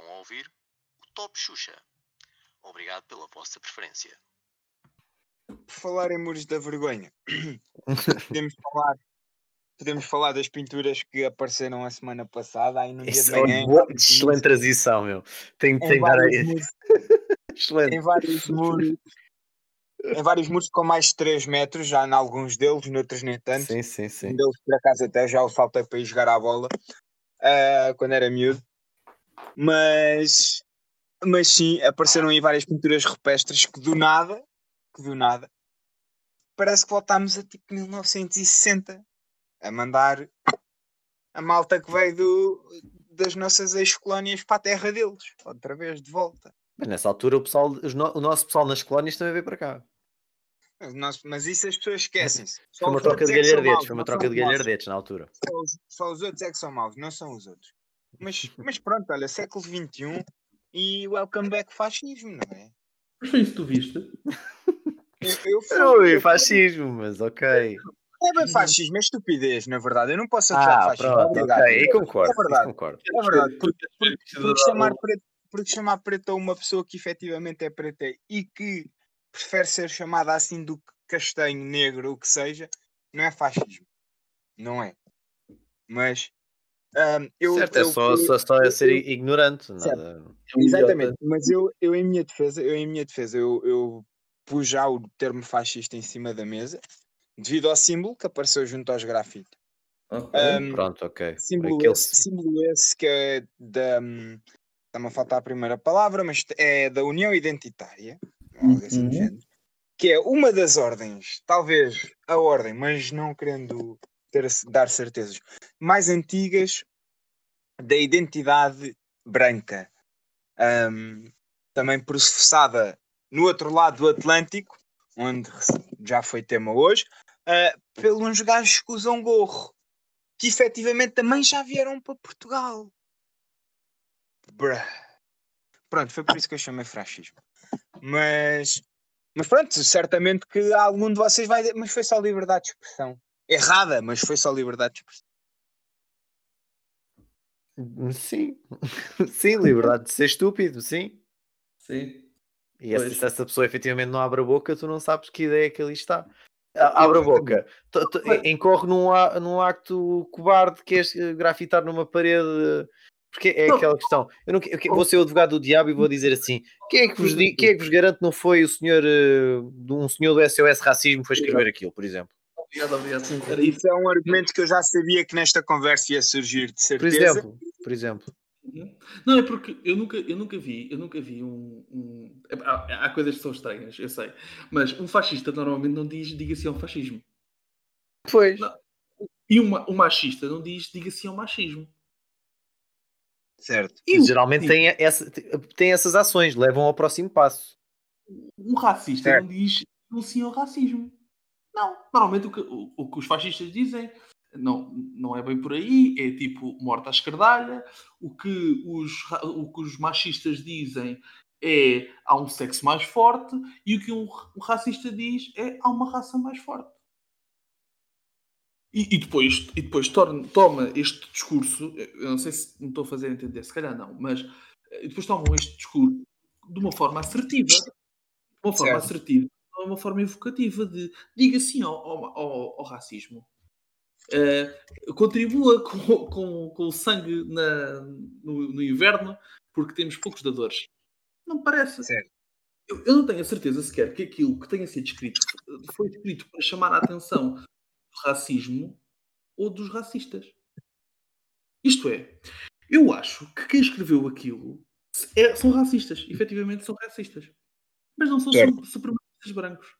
Estão a ouvir o Top Xuxa. Obrigado pela vossa preferência. Por falar em muros da vergonha, podemos falar, podemos falar das pinturas que apareceram a semana passada, aí no dia de Isso é manhã. uma boa- excelente transição, meu. Tem, em tem de dar vários aí. muros, Excelente. em vários muros, em vários muros com mais de 3 metros, já em alguns deles, noutros nem tanto. Sim, sim, Um sim. deles, por acaso, até já o saltei para ir jogar à bola ah, quando era miúdo. Mas, mas sim, apareceram aí várias pinturas rupestres que do nada, que do nada, parece que voltámos a tipo 1960 a mandar a malta que veio do, das nossas ex-colónias para a terra deles, outra vez de volta. Mas nessa altura o, pessoal, o nosso pessoal nas colónias também veio para cá. Mas, mas isso as pessoas esquecem-se. Foi uma troca de é galhardetes, foi uma troca de galhardetes na altura. só os, só os outros é que são maus, não são os outros. Mas, mas pronto, olha, século XXI e welcome back fascismo, não é? Mas foi isso que tu viste? Eu, eu fui- Ui, eu- fascismo, mas ok. Não é bem fascismo, é estupidez, na verdade. Eu não posso achar Ah, fascismo. pronto, Obrigado. ok. E concordo, É verdade. concordo. É verdade, porque, porque, Cidadão- porque chamar preto, porque chamar preto a uma pessoa que efetivamente é preta e que prefere ser chamada assim do que castanho, negro, o que seja, não é fascismo. Não é. Mas ahm, eu, certo, é eu só, fui- só, só é ser eu- ignorante. Nada. É um Exatamente, idiota. mas eu, eu em minha defesa, eu em minha defesa, eu, eu pus já o termo fascista em cima da mesa, devido ao símbolo que apareceu junto aos grafites. Ok. Ahm, Pronto, ok. símbolo, Aquele- esse, símbolo esse que é da. Está-me a faltar a primeira palavra, mas é da União Identitária, algo assim do Uhum. género, que é uma das ordens, talvez a ordem, mas não querendo ter, dar certezas, mais antigas da identidade branca. Hum, também processada no outro lado do Atlântico, onde já foi tema hoje, ah, pelos gajos que usam gorro que efetivamente também já vieram para Portugal. Bruh. Pronto, foi por isso que eu chamei fascismo. Mas, mas pronto, certamente que algum de vocês vai mas foi só liberdade de expressão. Errada, mas foi só liberdade de expressão. Sim, sim, liberdade de ser estúpido, sim. Sim. E essa- se essa pessoa efetivamente não abre a boca, tu não sabes que ideia é que ali está. A- Abre a boca, incorre num, num acto cobarde que é grafitar numa parede. Porque é aquela questão. Eu, não, eu vou ser o advogado do diabo e vou dizer assim: quem é que vos, quem é que vos garante que não foi o senhor, eh, de um senhor do SOS Racismo que foi escrever aquilo, por exemplo? Obrigado, obrigado. Sim, era isso. Isso é um argumento que eu já sabia que nesta conversa ia surgir, de Por certeza. exemplo, por exemplo. Uhum. Não, é porque eu nunca, eu nunca vi, eu nunca vi um. um- é- há, há coisas que são estranhas, eu sei. Mas um fascista normalmente não diz diga-se ao fascismo. Pois. Não. E uma, um machista não diz diga-se ao machismo. Certo. E Geralmente tem, essa, tem essas ações, levam ao próximo passo. um racista Certo. não diz não sim ao racismo. Não. Normalmente o que, o, o que os fascistas dizem não, não é bem por aí, é tipo morte à escardalha. O que os, o que os machistas dizem é há um sexo mais forte e o que um, um racista diz é há uma raça mais forte. E, e depois, e depois torna- toma este discurso, eu não sei se me estou a fazer entender, se calhar não, mas eh, depois tomam este discurso de uma forma assertiva, de uma forma Certo. assertiva, de uma forma evocativa de diga sim ao, ao, ao- racismo. Eh, contribua com, com, com o sangue na- no, no inverno porque temos poucos dadores. Não me parece. Eu, eu não tenho a certeza sequer que aquilo que tenha sido escrito foi escrito para chamar a atenção do racismo ou dos racistas. Isto é, eu acho que quem escreveu aquilo é- são racistas, efetivamente são racistas, mas não são Certo. Supremacistas brancos.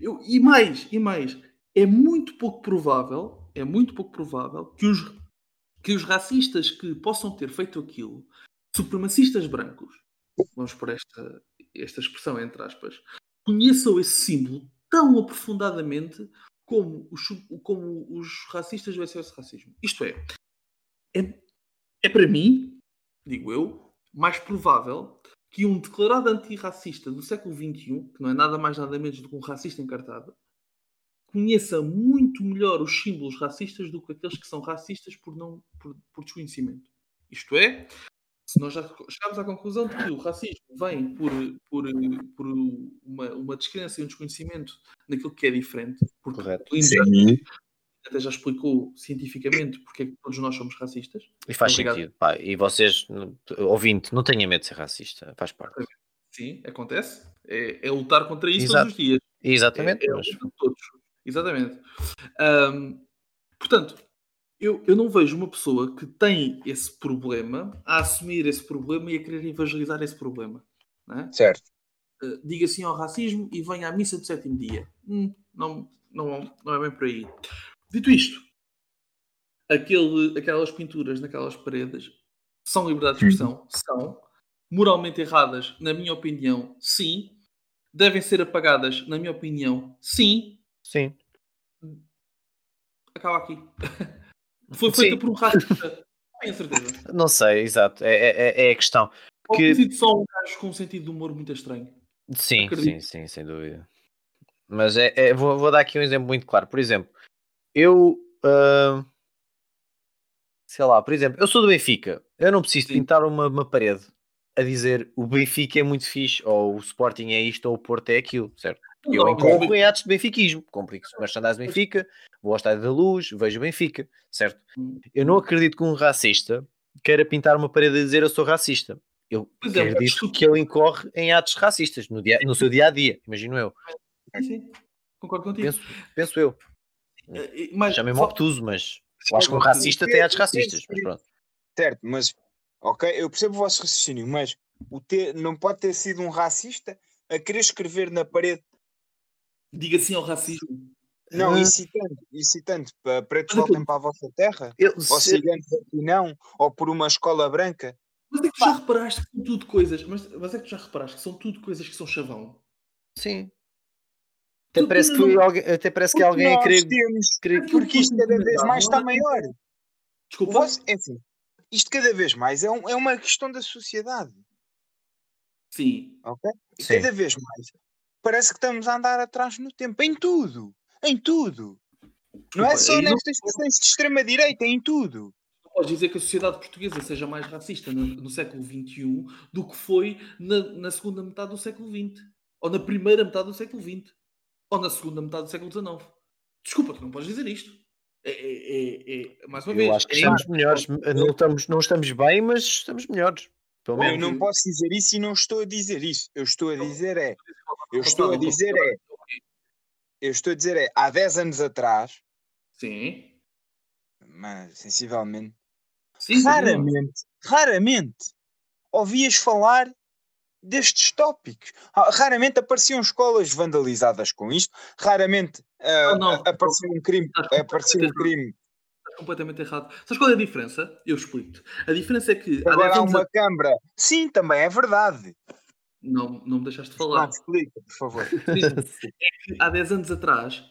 Eu- e mais, e mais, é muito pouco provável, é muito pouco provável que os, que os racistas que possam ter feito aquilo, supremacistas brancos, vamos por esta, esta expressão entre aspas, conheçam esse símbolo tão aprofundadamente como os, como os racistas do SOS Racismo. Isto é, é, é para mim, digo eu, mais provável que um declarado antirracista do século XXI, que não é nada mais nada menos do que um racista encartado, conheça muito melhor os símbolos racistas do que aqueles que são racistas por, não, por, por desconhecimento. Isto é, se nós já chegarmos à conclusão de que o racismo vem por, por, por uma, uma descrença e um desconhecimento naquilo que é diferente, porque Correto. Sim. Até já explicou cientificamente porque é que todos nós somos racistas. E faz Obrigado. sentido. Pá. E vocês, ouvinte, não tenha medo de ser racista. Faz parte. Sim, acontece. É, é lutar contra isso Exato. todos os dias. Exatamente. É, é a mas- todos. Exatamente. Ahm, portanto, eu, eu não vejo uma pessoa que tem esse problema a assumir esse problema e a querer evangelizar esse problema. não é? Certo. Uh, diga sim ao racismo e venha à missa do sétimo dia. Hum, não, não, não é bem por aí. Dito isto, aquele, aquelas pinturas naquelas paredes são liberdade de expressão? São. Moralmente erradas, na minha opinião, sim. Devem ser apagadas, na minha opinião, sim. Sim. Acaba aqui. Foi feita Sim. por um racista. Tenho certeza. Não sei, exato. É, é, é a questão. Ou Que- sido só um gajo com um sentido de humor muito estranho. Sim, Acredito. sim, sim, sem dúvida. Mas é, é- vou, vou dar aqui um exemplo muito claro. Por exemplo, eu. ah, sei lá, por exemplo, eu sou do Benfica. Eu não preciso Sim. pintar uma, uma parede a dizer o Benfica é muito fixe, ou o Sporting é isto, ou o Porto é aquilo, certo? Eu incorro em atos de benfiquismo. Compro merchandise do Benfica, vou ao Estádio da Luz, vejo o Benfica, certo? Eu não acredito que um racista queira pintar uma parede a dizer eu sou racista. Eu Pois é, acredito que ele incorre em atos racistas no, dia, no seu dia a dia, imagino eu. Sim. Concordo contigo. Penso, penso eu. Eh, mas Chamei-me só- obtuso, mas eu acho que um racista tem atos racistas. Mas pronto. Certo, mas ok, eu percebo o vosso raciocínio, mas o ter, não pode ter sido um racista a querer escrever na parede, Diga sim ao racismo. não, Ah. incitando, incitando para pretos Mas voltem para a vossa terra, Eu, ou se- ciganos aqui não, ou por uma escola branca. Mas é que tu já reparaste que são tudo coisas. Mas, mas é que tu já reparaste que são tudo coisas que são chavão. sim. Até parece que, alguém, até parece que Porque alguém a querer. temos, querer- porque isto cada vez mais está maior. Desculpa. vosso, é assim, isto cada vez mais é, um- é uma questão da sociedade, Sim. ok? Sim. cada vez mais parece que estamos a andar atrás no tempo, em tudo, em tudo. Não é só nestas questões de extrema-direita, em tudo. Não podes dizer que a sociedade portuguesa seja mais racista no, no século XXI do que foi na, na segunda metade do século XX. Ou na primeira metade do século XX. Ou na segunda metade do século XIX. Desculpa, tu não podes dizer isto. É, é- é- é- mais uma vez. Eu acho que é estamos melhores. Não estamos, não estamos bem, mas estamos melhores. Pelo Eu menos. não posso dizer isso e não estou a dizer isso. Eu estou a dizer é, eu estou a dizer é, eu estou a dizer é, há 10 anos atrás, Sim. mas sensivelmente, Sim, raramente, raramente ouvias falar destes tópicos. Ah, Raramente apareciam escolas vandalizadas com isto, raramente ah, Não, não. ah, apareceu um crime, Estás apareceu um crime. Estás completamente errado. Sabes qual é a diferença? Eu explico-te. A diferença é que há Agora 10 há anos uma a- câmara. Sim, também é verdade. Não, não me deixaste Não, falar. explica, por favor. Sim. há 10 anos atrás,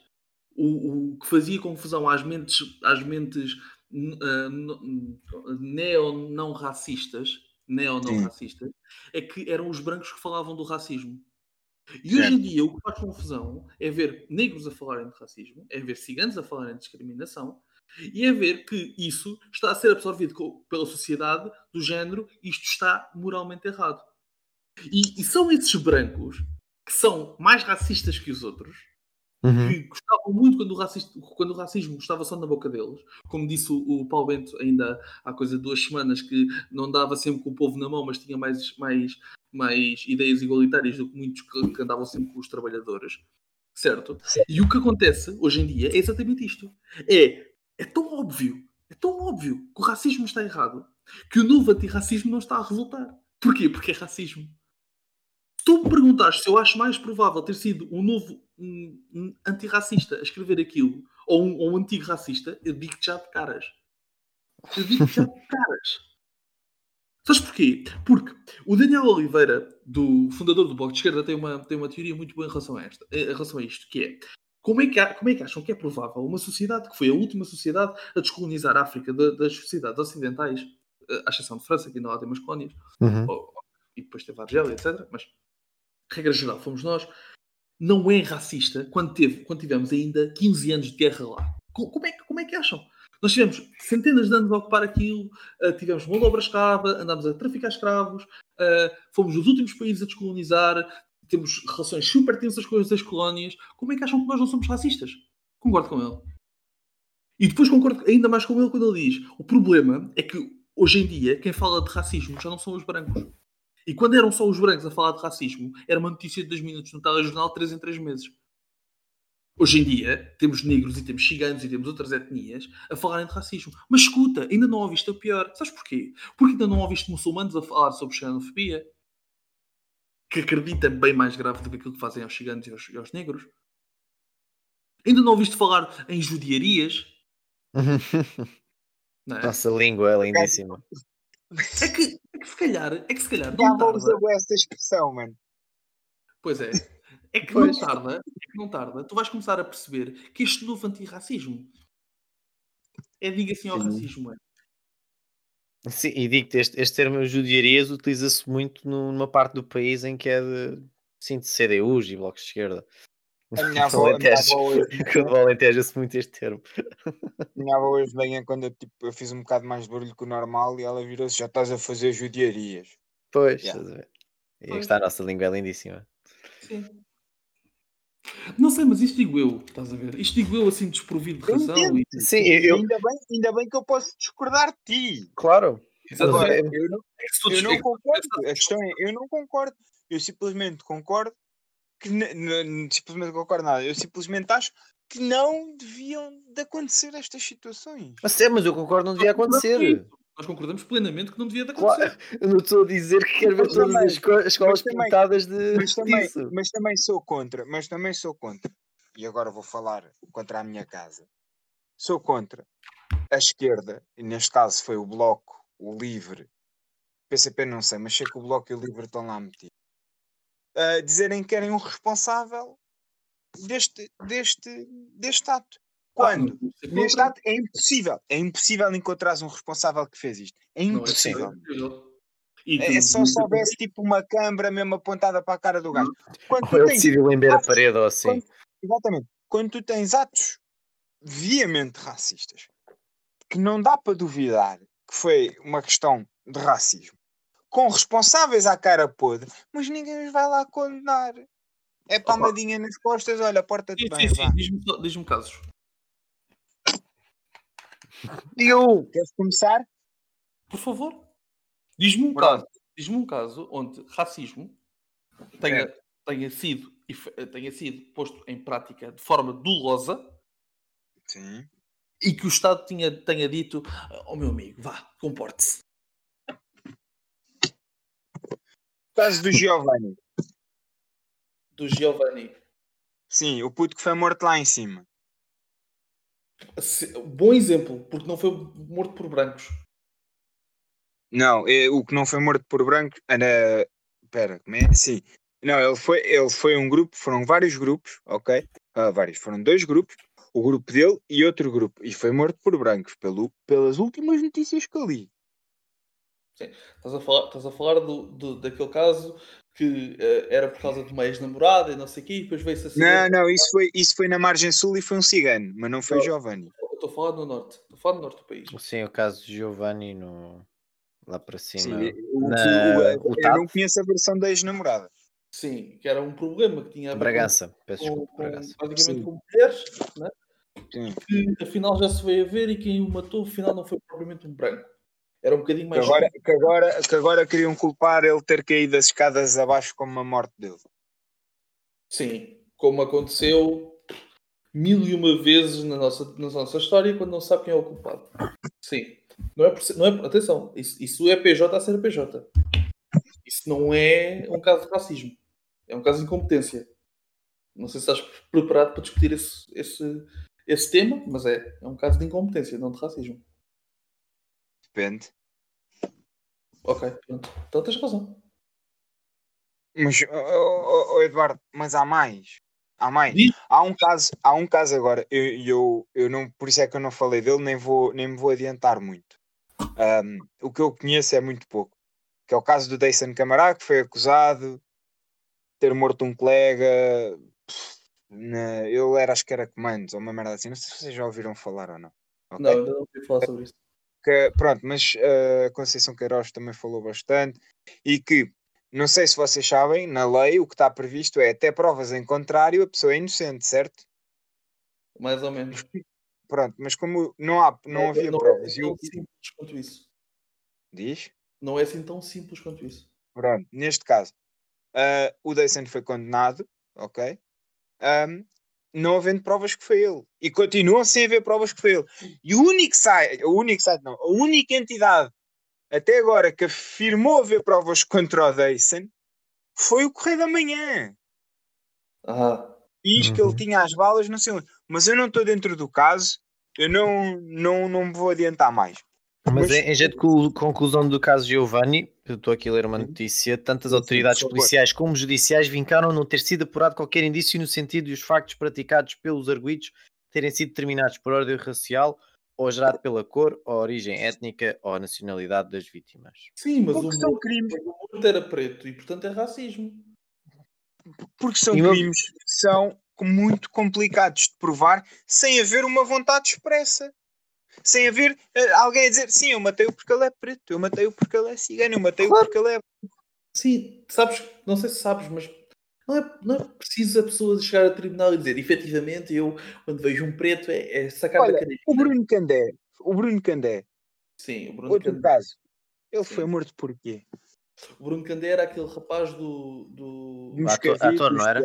o, o que fazia confusão às mentes, às mentes ah, n- neo-não racistas, neo-não Sim. racistas, é que eram os brancos que falavam do racismo. E hoje em dia o que faz confusão é ver negros a falarem de racismo, é ver ciganos a falarem de discriminação e é ver que isso está a ser absorvido pela sociedade do género isto está moralmente errado. E, e são esses brancos que são mais racistas que os outros, Uhum. que gostavam muito quando o, racista- quando o racismo estava só na boca deles. Como disse o, o Paulo Bento ainda há coisa de duas semanas, que não dava sempre com o povo na mão, mas tinha mais, mais, mais ideias igualitárias do que muitos que, que andavam sempre com os trabalhadores. Certo? E o que acontece hoje em dia é exatamente isto. É, é tão óbvio, é tão óbvio que o racismo está errado, que o novo antirracismo não está a resultar. Porquê? Porque é racismo. Se tu me perguntares se eu acho mais provável ter sido um novo um, um antirracista a escrever aquilo ou um, ou um antigo racista, eu digo-te já de caras. Eu digo-te já de caras. Sabes porquê? Porque o Daniel Oliveira, do fundador do Bloco de Esquerda, tem uma, tem uma teoria muito boa em relação a, esta, em relação a isto, que é como é, que como é que acham que é provável uma sociedade que foi a última sociedade a descolonizar a África da- das sociedades ocidentais, eh, à exceção de França, que ainda lá tem umas colónias, Uhum. ou- e depois teve a Argélia, etc. Mas, regra geral, fomos nós. Não é racista quando, teve, quando tivemos ainda 15 anos de guerra lá. Co- Como é, que- como é que acham? Nós tivemos centenas de anos a ocupar aquilo, uh, tivemos mão de obra escrava, andámos a traficar escravos, uh, fomos os últimos países a descolonizar, temos relações super tensas com as colónias. Como é que acham que nós não somos racistas? Concordo com ele. E depois concordo ainda mais com ele quando ele diz: o problema é que hoje em dia quem fala de racismo já não são os brancos. E quando eram só os brancos a falar de racismo, era uma notícia de 2 minutos no telejornal 3 em 3 meses. Hoje em dia, temos negros e temos ciganos e temos outras etnias a falarem de racismo. Mas escuta, ainda não ouviste o pior. Sabes porquê? Porque ainda não ouviste muçulmanos a falar sobre xenofobia. Que acredita bem mais grave do que aquilo que fazem aos ciganos e aos, e aos negros. Ainda não ouviste falar em judiarias. não é? Nossa língua é lindíssima. É que, é que se calhar, é que se calhar. Já vou usar essa expressão, mano. Pois é. É que pois. não tarda, é que não tarda, tu vais começar a perceber que este novo antirracismo é diga assim ao Sim. racismo. É. Sim, e digo-te, este, este termo judiarias utiliza-se muito numa parte do país em que é de, sim, de CDUs e blocos de esquerda. A minha avó, Alentejo, quando Alentejo-se muito este termo. Minha avó hoje bem quando eu, tipo, eu fiz um bocado mais de barulho que o normal e ela virou-se, já estás a fazer judiarias. Pois, yeah. e está a nossa língua é lindíssima. Sim. Não sei, mas isto digo eu, estás a ver? Isto digo eu assim desprovido de razão. E... Sim, eu... ainda, bem, ainda bem que eu posso discordar de ti. Claro. Agora, eu não, eu não concordo. A questão é, eu não concordo. Eu simplesmente concordo que simplesmente concordo nada. Eu simplesmente acho que não deviam de acontecer estas situações. Mas é, mas eu concordo, não devia acontecer. Nós concordamos plenamente que não devia de acontecer. Claro, eu não estou a dizer que quero ver mas todas também, as escolas também, pintadas de mas também. Mas também sou contra, mas também sou contra. E agora vou falar contra a minha casa. Sou contra a esquerda, e neste caso foi o Bloco, o Livre, PCP não sei, mas sei que o Bloco e o Livre estão lá metidos uh, dizerem que querem um responsável deste, deste, deste ato. Quando? Ah, Neste ato é impossível. É impossível encontrar um responsável que fez isto. É impossível. Não, é, é, é só se houvesse tipo uma câmara mesmo apontada para a cara do gajo. Quando ou ele decidiu lamber a parede ou assim. Quando, exatamente. Quando tu tens atos viamente racistas, que não dá para duvidar que foi uma questão de racismo, com responsáveis à cara podre, mas ninguém os vai lá condenar. É palmadinha nas costas, olha, porta-te bem. Sim, sim, diz-me diz casos. Eu. Queres começar? Por favor. Diz-me um caso. Diz-me um caso onde racismo tenha, tenha, sido, tenha sido posto em prática de forma dolosa. Sim. E que o Estado tinha, tenha dito: Ó oh, meu amigo, vá, comporte-se. Caso do Giovanni. Do Giovanni. Sim, o puto que foi morto lá em cima. Bom exemplo, porque não foi morto por brancos. Não, é, o que não foi morto por brancos era. Espera, como é? Sim. Não, ele foi, ele foi um grupo, foram vários grupos, ok? Ah, vários, foram dois grupos, o grupo dele e outro grupo, e foi morto por brancos, pelo, pelas últimas notícias que eu li. Sim. Estás a falar, estás a falar do, do daquele caso que uh, era por causa de uma ex-namorada e não sei o quê, e depois veio-se assim. Não, não, isso foi, isso foi na margem sul e foi um cigano, mas não foi não, Giovanni. Estou a falar no norte, estou a falar no norte do país. Sim, o caso de Giovanni no... lá para cima. Sim, o, na... o, o, eu não conheço a versão da ex-namorada. Sim, que era um problema que tinha a ver Bragança, com, peço desculpa, com, Bragança. basicamente Sim. com mulheres, né? Sim. que afinal já se veio a ver e quem o matou afinal não foi propriamente um branco. Era um bocadinho mais. Que agora, que agora, que agora queriam culpar ele ter caído as escadas abaixo como a morte dele. Sim, como aconteceu mil e uma vezes na nossa, na nossa história quando não sabe quem é o culpado. Sim. Não é, não é, atenção, isso, isso é PJ a ser PJ. Isso não é um caso de racismo. É um caso de incompetência. Não sei se estás preparado para discutir esse, esse, esse tema, mas é, é um caso de incompetência, não de racismo. Depende. Ok, pronto. Então tens razão. Mas, oh, oh, Eduardo, mas há mais. Há mais. Há um caso, há um caso agora, eu, eu, eu não, por isso é que eu não falei dele, nem, vou, nem me vou adiantar muito. Um, o que eu conheço é muito pouco. Que é o caso do Dyson Camará, que foi acusado de ter morto um colega. Na, ele era, acho que era comandos, ou uma merda assim. Não sei se vocês já ouviram falar ou não. ok? Não, ainda não ouvi falar sobre isso. Que, pronto, mas a Conceição Queiroz também falou bastante e que, não sei se vocês sabem, na lei o que está previsto é até provas em contrário, a pessoa é inocente, certo? Mais ou menos. Pronto, mas como não, há, não havia não provas, é e o tão simples quanto isso. diz? Não é assim tão simples quanto isso. Pronto, neste caso, ah, o Dyson foi condenado, ok? Ahm, não havendo provas que foi ele. E continuam sem haver provas que foi ele. E o único site, o único site não, a única entidade até agora que afirmou haver provas contra o Dyson foi o Correio da Manhã. Ah, Diz que Uhum. ele tinha as balas, não sei onde. Mas eu não estou dentro do caso, eu não, não, não me vou adiantar mais. Mas, Mas- em, em jeito de co- conclusão do caso Giovanni, eu estou aqui a ler uma notícia, tantas autoridades policiais como judiciais vincaram não ter sido apurado qualquer indício no sentido de os factos praticados pelos arguídos terem sido determinados por ordem racial ou gerado pela cor, ou origem étnica ou a nacionalidade das vítimas. sim, mas o Porque são morto, crimes, o morto era preto e, portanto, é racismo. porque são E crimes que são muito complicados de provar sem haver uma vontade expressa. Sem haver eh, alguém a dizer sim, eu matei-o porque ele é preto, eu matei-o porque ele é cigano, eu matei-o Claro. porque ele é. Sim, sabes, não sei se sabes, mas não é, não é preciso a pessoa chegar ao tribunal e dizer efetivamente eu, quando vejo um preto, é, é sacar Olha, da caneta. O Bruno Candé, o Bruno Candé, Sim, o Bruno, outro Candé, caso, ele Sim. foi morto por quê? o Bruno Candé era aquele rapaz do. do... Ator- ator, não era?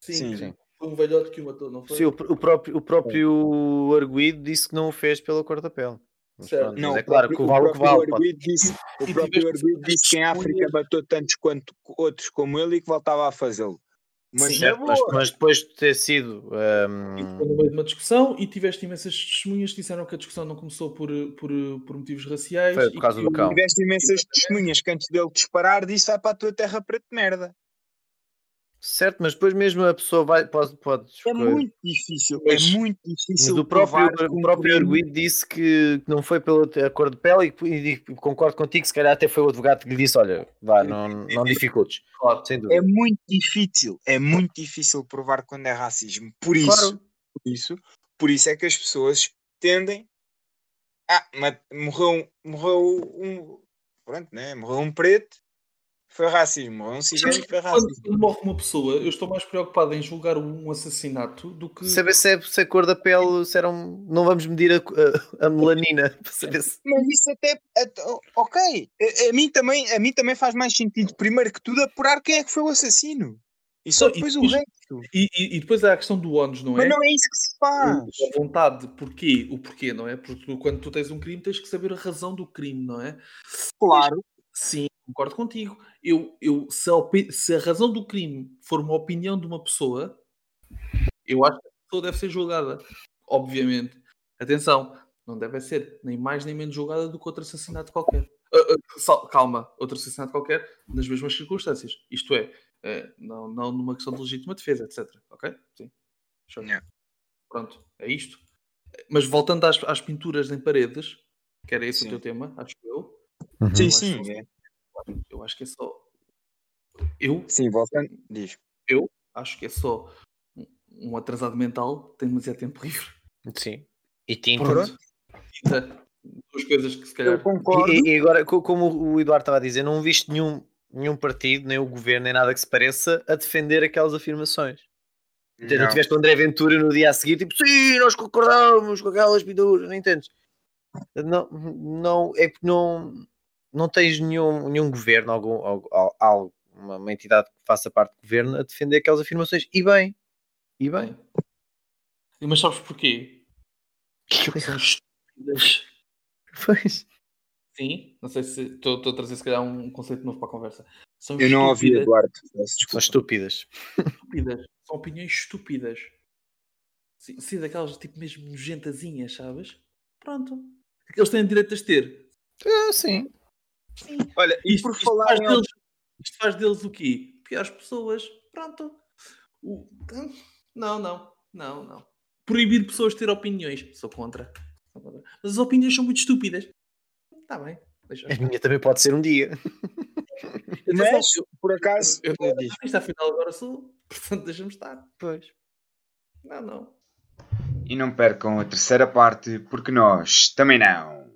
Sim, sim, sim. Um velhote que o matou, não foi? Sim, o, o próprio, o próprio arguído disse que não o fez pela cor da pele. Mas, pronto, Não, é claro que o vale o que próprio vale. arguido disse, o próprio arguido disse que em África matou tantos quanto outros como ele e que voltava a fazê-lo. Mas Sim, Certo, mas, mas depois de ter sido. E hum, foi no meio de uma discussão e tiveste imensas testemunhas que disseram que a discussão não começou por, por, por motivos raciais. Foi por e causa que do cão. Tiveste imensas testemunhas que antes dele disparar disse vai para a tua terra preto de merda. Certo, mas depois mesmo a pessoa vai, pode, pode É escolher. muito difícil, Mas- é muito Mas difícil o próprio, o um próprio arguido disse que não foi pela cor de pele e, e concordo contigo, se calhar até foi o advogado que lhe disse: olha, vá, não, não dificultes. Claro. Sem É muito difícil, é muito difícil provar quando é racismo. Por isso, Claro. por isso, por isso é que as pessoas tendem ah, mas morreu, morreu um pronto, né? Morreu um preto, foi racismo, um cigano, foi Quando, racismo. quando morre uma pessoa, eu estou mais preocupado em julgar um assassinato do que. Saber se, é, se a cor da pele, se era um. Não vamos medir a, a- a melanina para saber se. Mas isso até, ok, a, a mim também, a mim também faz mais sentido, primeiro que tudo, apurar quem é que foi o assassino. E só Então, e depois o depois- resto. E, e- e depois há a questão do ONUS, não Mas é? não é isso que se faz. A vontade, porquê? O porquê, não é? Porque tu, quando tu tens um crime, tens que saber a razão do crime, não é? Claro. Sim, concordo contigo. Eu, eu, se, a, se a razão do crime for uma opinião de uma pessoa, eu acho que a pessoa deve ser julgada. Obviamente. Atenção, não deve ser nem mais nem menos julgada do que outro assassinato qualquer. Ah, sal- calma, outro assassinato qualquer nas mesmas circunstâncias. Isto é, eh, não, não numa questão de legítima defesa, etc. Ok? Sim. Yeah. Pronto, é isto. Mas voltando às, às pinturas em paredes, que era esse Sim. o teu tema, acho eu. Sim, Eu sim. acho- é. Eu acho que é só. Eu Sim, voltando. Diz. acho que é só um- atrasado mental tem demasiado tempo livre. Sim. E tinta. Pronto. Tinta, Duas coisas que se Eu calhar. concordo. E, e agora, co- como o Eduardo estava a dizer, não viste nenhum, nenhum partido, nem o governo, nem nada que se pareça a defender aquelas afirmações. Não. Tu tiveste o André Ventura no dia a seguir, tipo, sim, nós concordamos com aquelas pinturas, não entendes? Não, não, é que não, não tens nenhum, nenhum governo, algum, algo, uma, uma entidade que faça parte do governo a defender aquelas afirmações. E bem, e bem. E Mas sabes porquê? Porque são estúpidas. Pois. Sim, não sei se estou a trazer se calhar um conceito novo para a conversa. São Eu não ouvi, Eduardo. São estúpidas. estúpidas. São opiniões estúpidas. Sim, sim, daquelas tipo mesmo nojentazinhas, sabes? Pronto. Eles têm direito a as ter. Ah, sim. Olha, e Isto, por isto falar faz em deles, isto faz deles o quê? Piores pessoas. Pronto. O- Não, não, não, não. Proibir pessoas de ter opiniões. Sou contra. Sou contra. Mas as opiniões são muito estúpidas. Está bem. Deixa A minha também pode ser um dia. Mas, eu, por acaso, eu, eu diz, isto afinal agora sou. Portanto, deixa-me estar. Pois. Não, não. E não percam a terceira parte, porque nós também não.